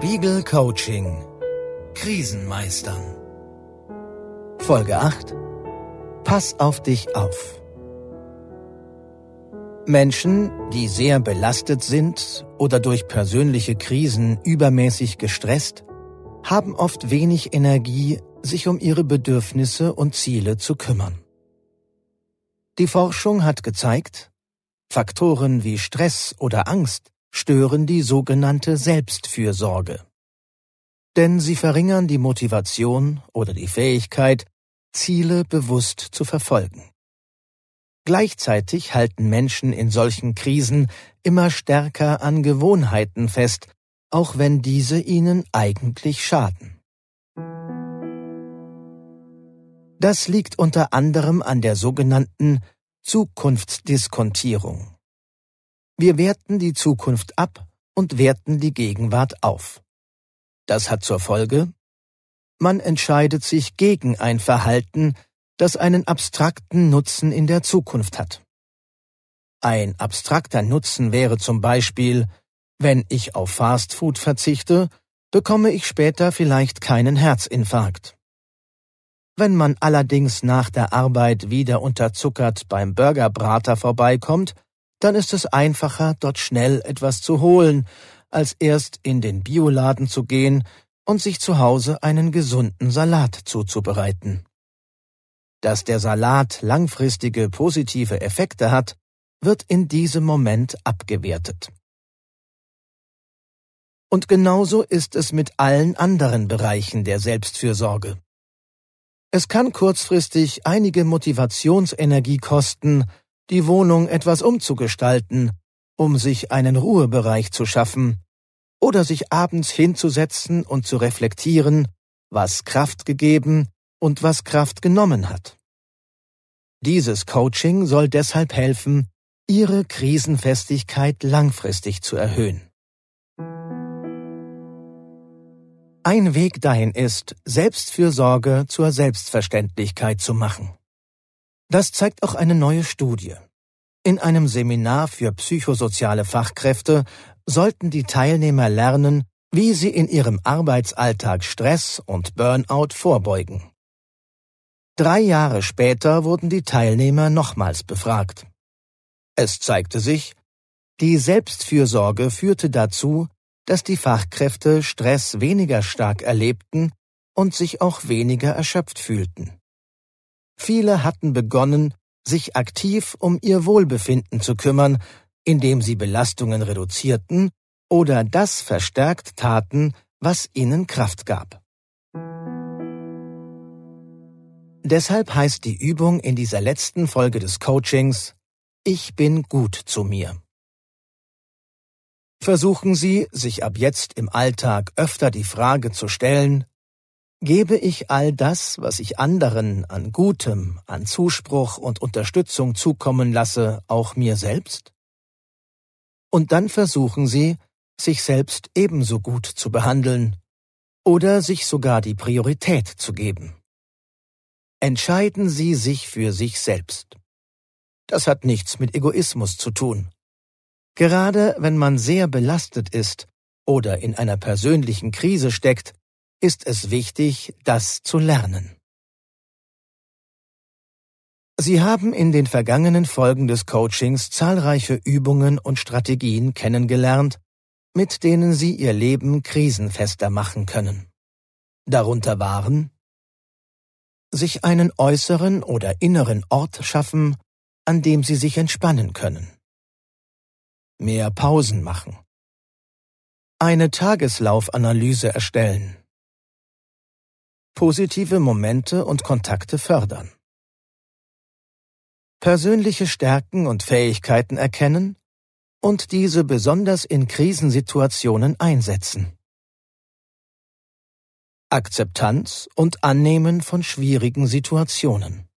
Spiegel Coaching Krisenmeistern Folge 8 Pass auf dich auf. Menschen, die sehr belastet sind oder durch persönliche Krisen übermäßig gestresst, haben oft wenig Energie, sich um ihre Bedürfnisse und Ziele zu kümmern. Die Forschung hat gezeigt, Faktoren wie Stress oder Angst stören die sogenannte Selbstfürsorge. Denn sie verringern die Motivation oder die Fähigkeit, Ziele bewusst zu verfolgen. Gleichzeitig halten Menschen in solchen Krisen immer stärker an Gewohnheiten fest, auch wenn diese ihnen eigentlich schaden. Das liegt unter anderem an der sogenannten Zukunftsdiskontierung. Wir werten die Zukunft ab und werten die Gegenwart auf. Das hat zur Folge, man entscheidet sich gegen ein Verhalten, das einen abstrakten Nutzen in der Zukunft hat. Ein abstrakter Nutzen wäre zum Beispiel, wenn ich auf Fastfood verzichte, bekomme ich später vielleicht keinen Herzinfarkt. Wenn man allerdings nach der Arbeit wieder unterzuckert beim Burgerbrater vorbeikommt, dann ist es einfacher, dort schnell etwas zu holen, als erst in den Bioladen zu gehen und sich zu Hause einen gesunden Salat zuzubereiten. Dass der Salat langfristige positive Effekte hat, wird in diesem Moment abgewertet. Und genauso ist es mit allen anderen Bereichen der Selbstfürsorge. Es kann kurzfristig einige Motivationsenergie kosten, die Wohnung etwas umzugestalten, um sich einen Ruhebereich zu schaffen, oder sich abends hinzusetzen und zu reflektieren, was Kraft gegeben und was Kraft genommen hat. Dieses Coaching soll deshalb helfen, Ihre Krisenfestigkeit langfristig zu erhöhen. Ein Weg dahin ist, Selbstfürsorge zur Selbstverständlichkeit zu machen. Das zeigt auch eine neue Studie. In einem Seminar für psychosoziale Fachkräfte sollten die Teilnehmer lernen, wie sie in ihrem Arbeitsalltag Stress und Burnout vorbeugen. Drei Jahre später wurden die Teilnehmer nochmals befragt. Es zeigte sich, die Selbstfürsorge führte dazu, dass die Fachkräfte Stress weniger stark erlebten und sich auch weniger erschöpft fühlten. Viele hatten begonnen, sich aktiv um ihr Wohlbefinden zu kümmern, indem sie Belastungen reduzierten oder das verstärkt taten, was ihnen Kraft gab. Deshalb heißt die Übung in dieser letzten Folge des Coachings Ich bin gut zu mir. Versuchen Sie, sich ab jetzt im Alltag öfter die Frage zu stellen, Gebe ich all das, was ich anderen an Gutem, an Zuspruch und Unterstützung zukommen lasse, auch mir selbst? Und dann versuchen Sie, sich selbst ebenso gut zu behandeln oder sich sogar die Priorität zu geben. Entscheiden Sie sich für sich selbst. Das hat nichts mit Egoismus zu tun. Gerade wenn man sehr belastet ist oder in einer persönlichen Krise steckt, ist es wichtig, das zu lernen. Sie haben in den vergangenen Folgen des Coachings zahlreiche Übungen und Strategien kennengelernt, mit denen Sie Ihr Leben krisenfester machen können. Darunter waren sich einen äußeren oder inneren Ort schaffen, an dem Sie sich entspannen können. Mehr Pausen machen. Eine Tageslaufanalyse erstellen positive Momente und Kontakte fördern. Persönliche Stärken und Fähigkeiten erkennen und diese besonders in Krisensituationen einsetzen. Akzeptanz und Annehmen von schwierigen Situationen.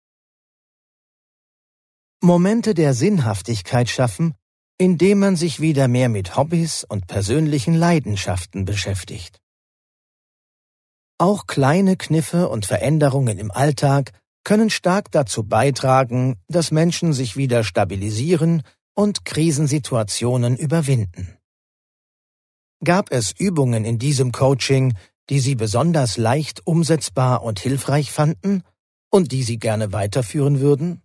Momente der Sinnhaftigkeit schaffen, indem man sich wieder mehr mit Hobbys und persönlichen Leidenschaften beschäftigt. Auch kleine Kniffe und Veränderungen im Alltag können stark dazu beitragen, dass Menschen sich wieder stabilisieren und Krisensituationen überwinden. Gab es Übungen in diesem Coaching, die Sie besonders leicht umsetzbar und hilfreich fanden und die Sie gerne weiterführen würden?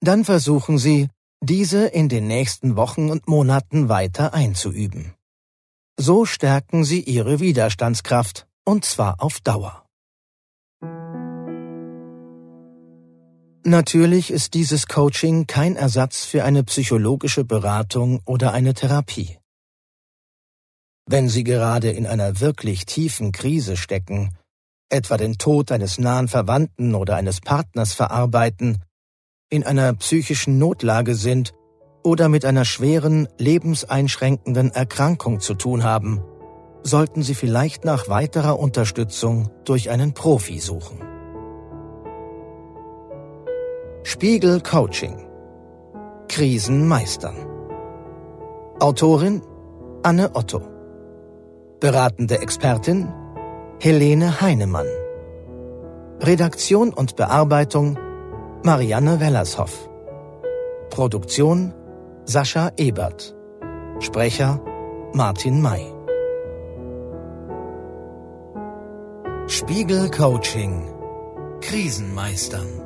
Dann versuchen Sie, diese in den nächsten Wochen und Monaten weiter einzuüben. So stärken Sie Ihre Widerstandskraft, und zwar auf Dauer. Natürlich ist dieses Coaching kein Ersatz für eine psychologische Beratung oder eine Therapie. Wenn Sie gerade in einer wirklich tiefen Krise stecken, etwa den Tod eines nahen Verwandten oder eines Partners verarbeiten, in einer psychischen Notlage sind oder mit einer schweren, lebenseinschränkenden Erkrankung zu tun haben, sollten Sie vielleicht nach weiterer Unterstützung durch einen Profi suchen. Spiegel Coaching. Krisen meistern. Autorin Anne Otto. Beratende Expertin Helene Heinemann. Redaktion und Bearbeitung Marianne Wellershoff. Produktion Sascha Ebert. Sprecher Martin May Spiegel Coaching. Krisenmeistern